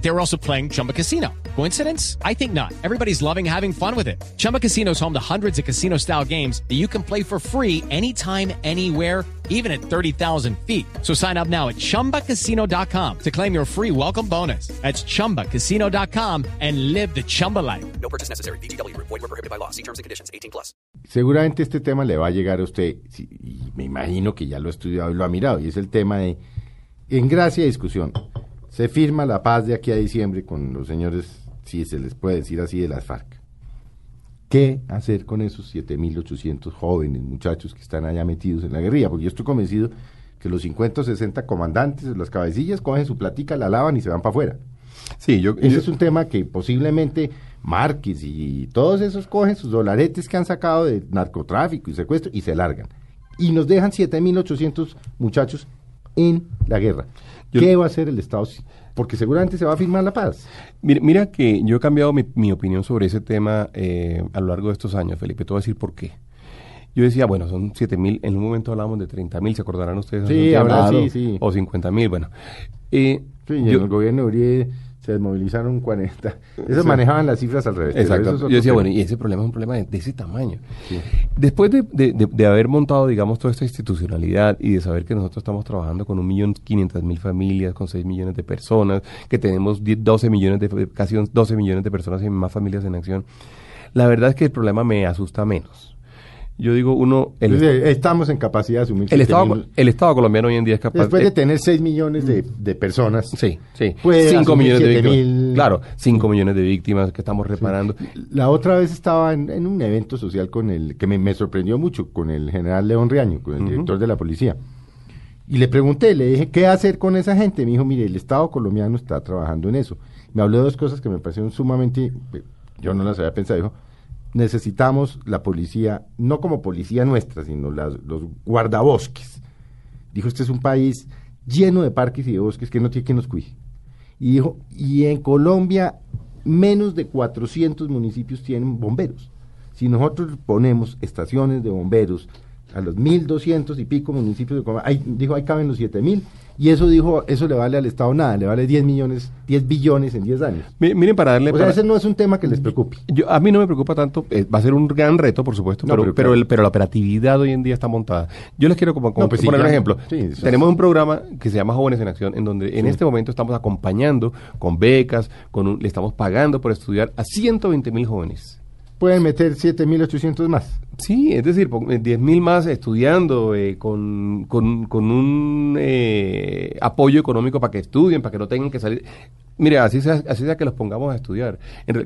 They were also playing Chumba Casino. Coincidence? I think not. Everybody's loving having fun with it. Chumba Casino is home to hundreds of casino style games that you can play for free anytime, anywhere, even at 30,000 feet. So sign up now at chumbacasino.com to claim your free welcome bonus. That's chumbacasino.com and live the Chumba life. No purchase necessary. BGW. Void were prohibited by law. See terms and conditions. 18 plus. Seguramente este tema le va a llegar a usted, y me imagino que ya lo ha estudiado y lo ha mirado, y es el tema de, en gracia y discusión, se firma la paz de aquí a diciembre con los señores, si se les puede decir así, de las FARC. ¿Qué hacer con esos 7.800 jóvenes, muchachos que están allá metidos en la guerrilla? Porque yo estoy convencido que los 50 o 60 comandantes, las cabecillas, cogen su platica, la lavan y se van para afuera. Sí, yo, Ese yo- es un tema que posiblemente Márquez y todos esos cogen sus dolaretes que han sacado de narcotráfico y secuestro y se largan. Y nos dejan 7.800 muchachos en la guerra. Yo- ¿Qué va a hacer el Estado? Porque seguramente se va a firmar la paz. Mira, mira que yo he cambiado mi, mi opinión sobre ese tema eh, a lo largo de estos años, Felipe. Te voy a decir por qué. Yo decía, bueno, son 7 mil, en un momento hablábamos de 30 mil, ¿se acordarán ustedes? Sí, ahora sí, sí. O 50 mil, bueno. Eh, Sí, y yo- en el gobierno de Uribe se desmovilizaron 40. Esos manejaban las cifras al revés. Exacto. Yo decía, bueno, y ese problema es un problema de, de ese tamaño. Después de, de- de- de haber montado, digamos, toda esta institucionalidad y de saber que nosotros estamos trabajando con un millón quinientas mil familias, con 6 millones de personas, que tenemos 10, 12 millones de, casi 12 millones de personas y más familias en acción, la verdad es que el problema me asusta menos. Yo digo, uno, el, Entonces, estamos en capacidad de asumir el, Estado, 7.000. el Estado colombiano hoy en día es capaz Después de tener 6 millones de, de personas. Sí, sí. Puede 5 asumir millones de 7.000. víctimas. Claro, 5 millones de víctimas que estamos reparando. La otra vez estaba en, en un evento social con el que me, me sorprendió mucho con el general León Riaño, con el director de la policía. Y le pregunté, le dije, ¿qué hacer con esa gente? Me dijo, mire, el Estado colombiano está trabajando en eso. Me habló de dos cosas que me parecieron sumamente, eh, yo no las había pensado, dijo, necesitamos la policía, no como policía nuestra, sino los guardabosques. Dijo, este es un país lleno de parques y de bosques que no tiene quien nos cuide. Y dijo, y en Colombia menos de 400 municipios tienen bomberos. Si nosotros ponemos estaciones de bomberos a los 1200 y pico municipios de Colombia, ahí, dijo, ahí caben los 7000 y eso dijo, eso le vale al Estado nada, le vale 10 millones, 10 billones en 10 años. Mi- Miren, para darle... O sea, para- ese no es un tema que les preocupe. Yo, a mí no me preocupa tanto, eh, va a ser un gran reto, por supuesto, No, pero, pero el- pero la operatividad hoy en día está montada. Yo les quiero como, como No, pues sí, poner un ejemplo. Sí, eso es- Tenemos un programa que se llama Jóvenes en Acción, en donde en este momento estamos acompañando con becas, con un- le estamos pagando por estudiar a 120 mil jóvenes. Pueden meter 7800 más. Sí, es decir, po- eh, 10 mil más estudiando, eh, con, con, con un eh, apoyo económico para que estudien, para que no tengan que salir. Mire, así sea, así sea que los pongamos a estudiar,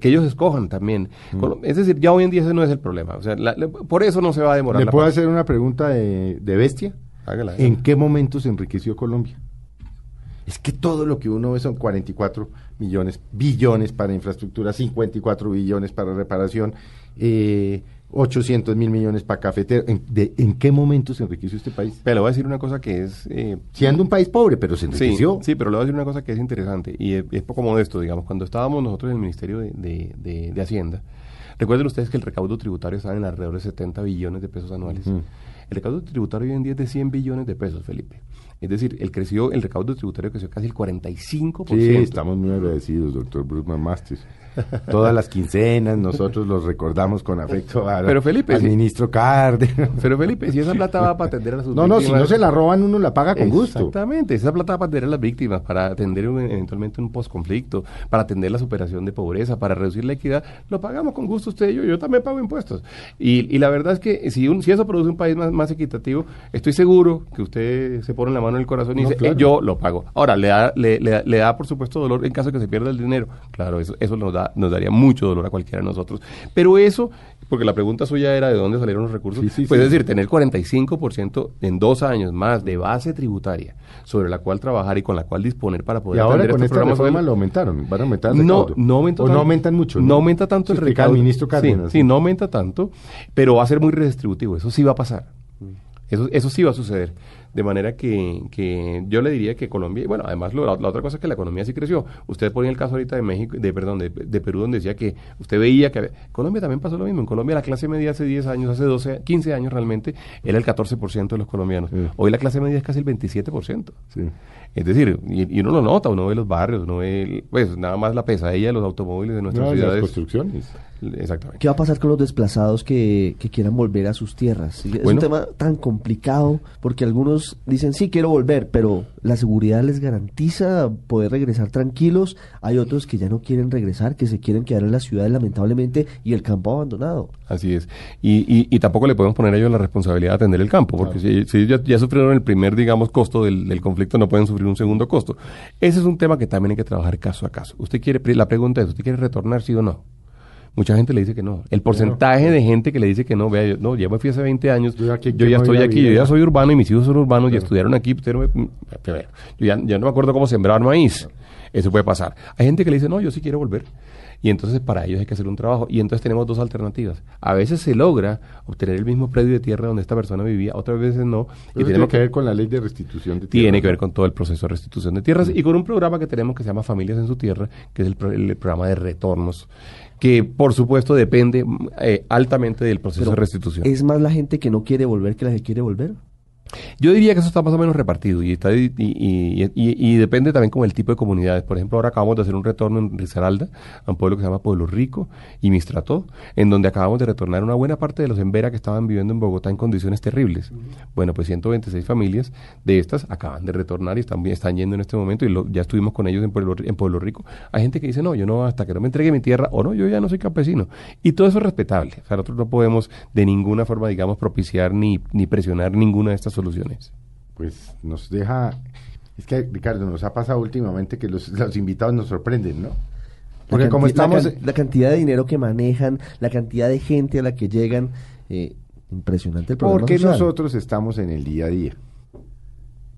que ellos escojan también. Con- Es decir, ya hoy en día ese no es el problema. O sea, la- la- por eso no se va a demorar. ¿Le la puedo hacer una pregunta de, de bestia? Hágala, ¿En qué momento se enriqueció Colombia? Es que todo lo que uno ve son 44 millones, billones para infraestructura, 54 billones para reparación, eh, 800 mil millones para cafetero. ¿En, de- ¿En qué momento se enriqueció este país? Pero le voy a decir una cosa que es... eh, Siendo un país pobre, pero se enriqueció. sí, pero le voy a decir una cosa que es interesante y es, es poco modesto, digamos, cuando estábamos nosotros en el Ministerio de, de- de- Hacienda, recuerden ustedes que el recaudo tributario estaba en alrededor de 70 billones de pesos anuales. El recaudo tributario hoy en día es de 100 billones de pesos, Felipe. Es decir, el, creció, el recaudo tributario creció casi el 45%. Sí, estamos muy agradecidos, doctor Brugman Masters. Todas las quincenas nosotros los recordamos con afecto a- Pero, Felipe, al sí. ministro Cárdenas. Pero Felipe, si esa plata va para atender a sus No, no, si víctimas- no se la roban uno la paga con gusto. Exactamente, esa plata va para atender a las víctimas, para atender un- eventualmente un posconflicto, para atender la superación de pobreza, para reducir la equidad, lo pagamos con gusto usted y yo, yo también pago impuestos. Y, y la verdad es que si, un, si eso produce un país más, más equitativo, estoy seguro que usted se pone la mano en el corazón y No, dice, claro. "Eh, yo lo pago. Ahora, le da, le, le da- le da, por supuesto dolor en caso de que se pierda el dinero. Claro, eso, eso nos, da, nos daría mucho dolor a cualquiera de nosotros. Pero eso, porque la pregunta suya era de dónde salieron los recursos, Sí, sí, pues sí. es decir, tener 45% en dos años más de base tributaria sobre la cual trabajar y con la cual disponer para Y poder ahora atender con esta reforma lo aumentaron, van a aumentar el No, no aumenta O tanto. no aumentan mucho. No aumenta tanto el recaudo. el ministro Cárdenas. Sí, no aumenta tanto, pero va a ser muy redistributivo. Eso sí va a pasar. Eso, eso sí va a suceder. De manera que, que yo le diría que Colombia, y bueno, además lo- la, la otra cosa es que la economía sí creció. Usted ponía el caso ahorita de México, de perdón, de, de Perú, donde decía que usted veía que había- Colombia también pasó lo mismo. En Colombia la clase media hace 10 años, hace 12, 15 años realmente, era el 14% de los colombianos. Sí. Hoy la clase media es casi el 27%. Sí. Es decir, y, y uno lo nota, uno ve los barrios, uno ve, el- pues nada más la pesadilla de los automóviles de nuestras No, de las ciudades. construcciones. Exactamente. ¿Qué va a pasar con los desplazados que, que quieran volver a sus tierras? Es Bueno. un tema tan complicado porque algunos dicen, sí, quiero volver, pero la seguridad les garantiza poder regresar tranquilos. Hay otros que ya no quieren regresar, que se quieren quedar en las ciudades lamentablemente y el campo abandonado. Así es. Y, y, y tampoco le podemos poner a ellos la responsabilidad de atender el campo, porque si, si ellos ya, ya sufrieron el primer, digamos, costo del, del conflicto, no pueden sufrir un segundo costo. Ese es un tema que también hay que trabajar caso a caso. Usted quiere, la pregunta es, ¿usted quiere retornar, sí o no? Mucha gente le dice que no. El porcentaje de gente que le dice que no, vea, yo, no, ya me fui hace 20 años, Yo ya ¿qué me estoy aquí, yo ya soy urbano y mis hijos son urbanos y estudiaron aquí, no me- mm, yo ya, ya no me acuerdo cómo sembrar maíz. Eso puede pasar. Hay gente que le dice, no, yo sí quiero volver. Y entonces para ellos hay que hacer un trabajo. Y entonces tenemos dos alternativas. A veces se logra obtener el mismo predio de tierra donde esta persona vivía, otras veces no. Y tiene tenemos que ver con la ley de restitución de tiene tierras, que ver con todo el proceso de restitución de tierras y con un programa que tenemos que se llama Familias en su Tierra, que es el, pro- el programa de retornos, que por supuesto depende eh, altamente del proceso Pero, de restitución. ¿Es más la gente que no quiere volver que la que quiere volver? Yo diría que eso está más o menos repartido y, está, y, y- depende también como el tipo de comunidades. Por ejemplo, ahora acabamos de hacer un retorno en Risaralda, a un pueblo que se llama Pueblo Rico y Mistrató, en donde acabamos de retornar una buena parte de los Embera que estaban viviendo en Bogotá en condiciones terribles. Bueno, pues 126 familias de estas acaban de retornar y están, están yendo en este momento y lo- ya estuvimos con ellos en Pueblo, en Pueblo Rico. Hay gente que dice, no, yo no, hasta que no me entregue mi tierra, o no, yo ya no soy campesino. Y todo eso es respetable. O sea, nosotros no podemos de ninguna forma, digamos, propiciar ni, ni presionar ninguna de estas soluciones. Pues nos deja... Es que, Ricardo, nos ha pasado últimamente que los, los invitados nos sorprenden, ¿no? Porque como la estamos... La, cantidad de dinero que manejan, la cantidad de gente a la que llegan, eh, impresionante el problema Porque social. nosotros estamos en el día a día.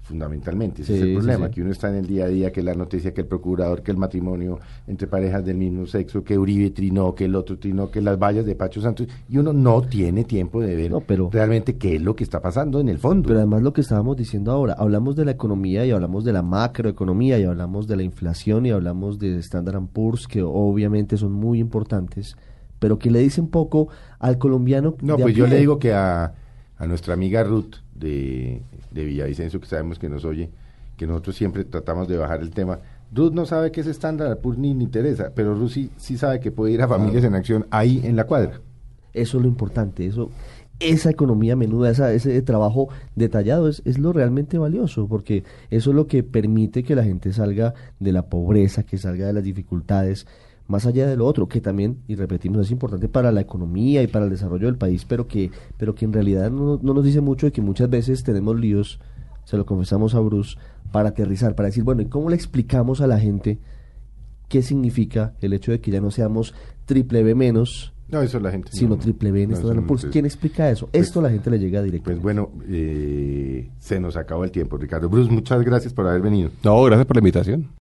Fundamentalmente, ese Sí, es el problema, sí. que uno está en el día a día, que la noticia, que el procurador, que el matrimonio entre parejas del mismo sexo, que Uribe trinó, que el otro trinó, que las vallas de Pacho Santos, y uno no tiene tiempo de ver No, pero- realmente qué es lo que está pasando en el fondo. Pero además lo que estábamos diciendo ahora, hablamos de la economía y hablamos de la macroeconomía y hablamos de la inflación y hablamos de Standard Poor's que obviamente son muy importantes, pero que le dice un poco al colombiano. No, pues yo le digo que a, a nuestra amiga Ruth de, de Villavicencio, que sabemos que nos oye, que nosotros siempre tratamos de bajar el tema. Ruth no sabe qué es estándar, pues ni le interesa, pero Ruth sí, sí sabe que puede ir a Familias en Acción ahí en la cuadra. Eso es lo importante, eso, esa economía menuda, esa, ese trabajo detallado es, es lo realmente valioso, porque eso es lo que permite que la gente salga de la pobreza, que salga de las dificultades, más allá de lo otro, que también, y repetimos, es importante para la economía y para el desarrollo del país, pero que, pero que en realidad no, no nos dice mucho de que muchas veces tenemos líos, se lo confesamos a Bruce, para aterrizar, para decir, bueno, ¿y cómo le explicamos a la gente qué significa el hecho de que ya no seamos triple B menos, No, eso la gente. sino no- triple B en no, Poor's. pues- ¿Quién explica eso? Esto a la gente le llega directo. Pues bueno, eh, se nos acabó el tiempo, Ricardo. Bruce, muchas gracias por haber venido. No, gracias por la invitación.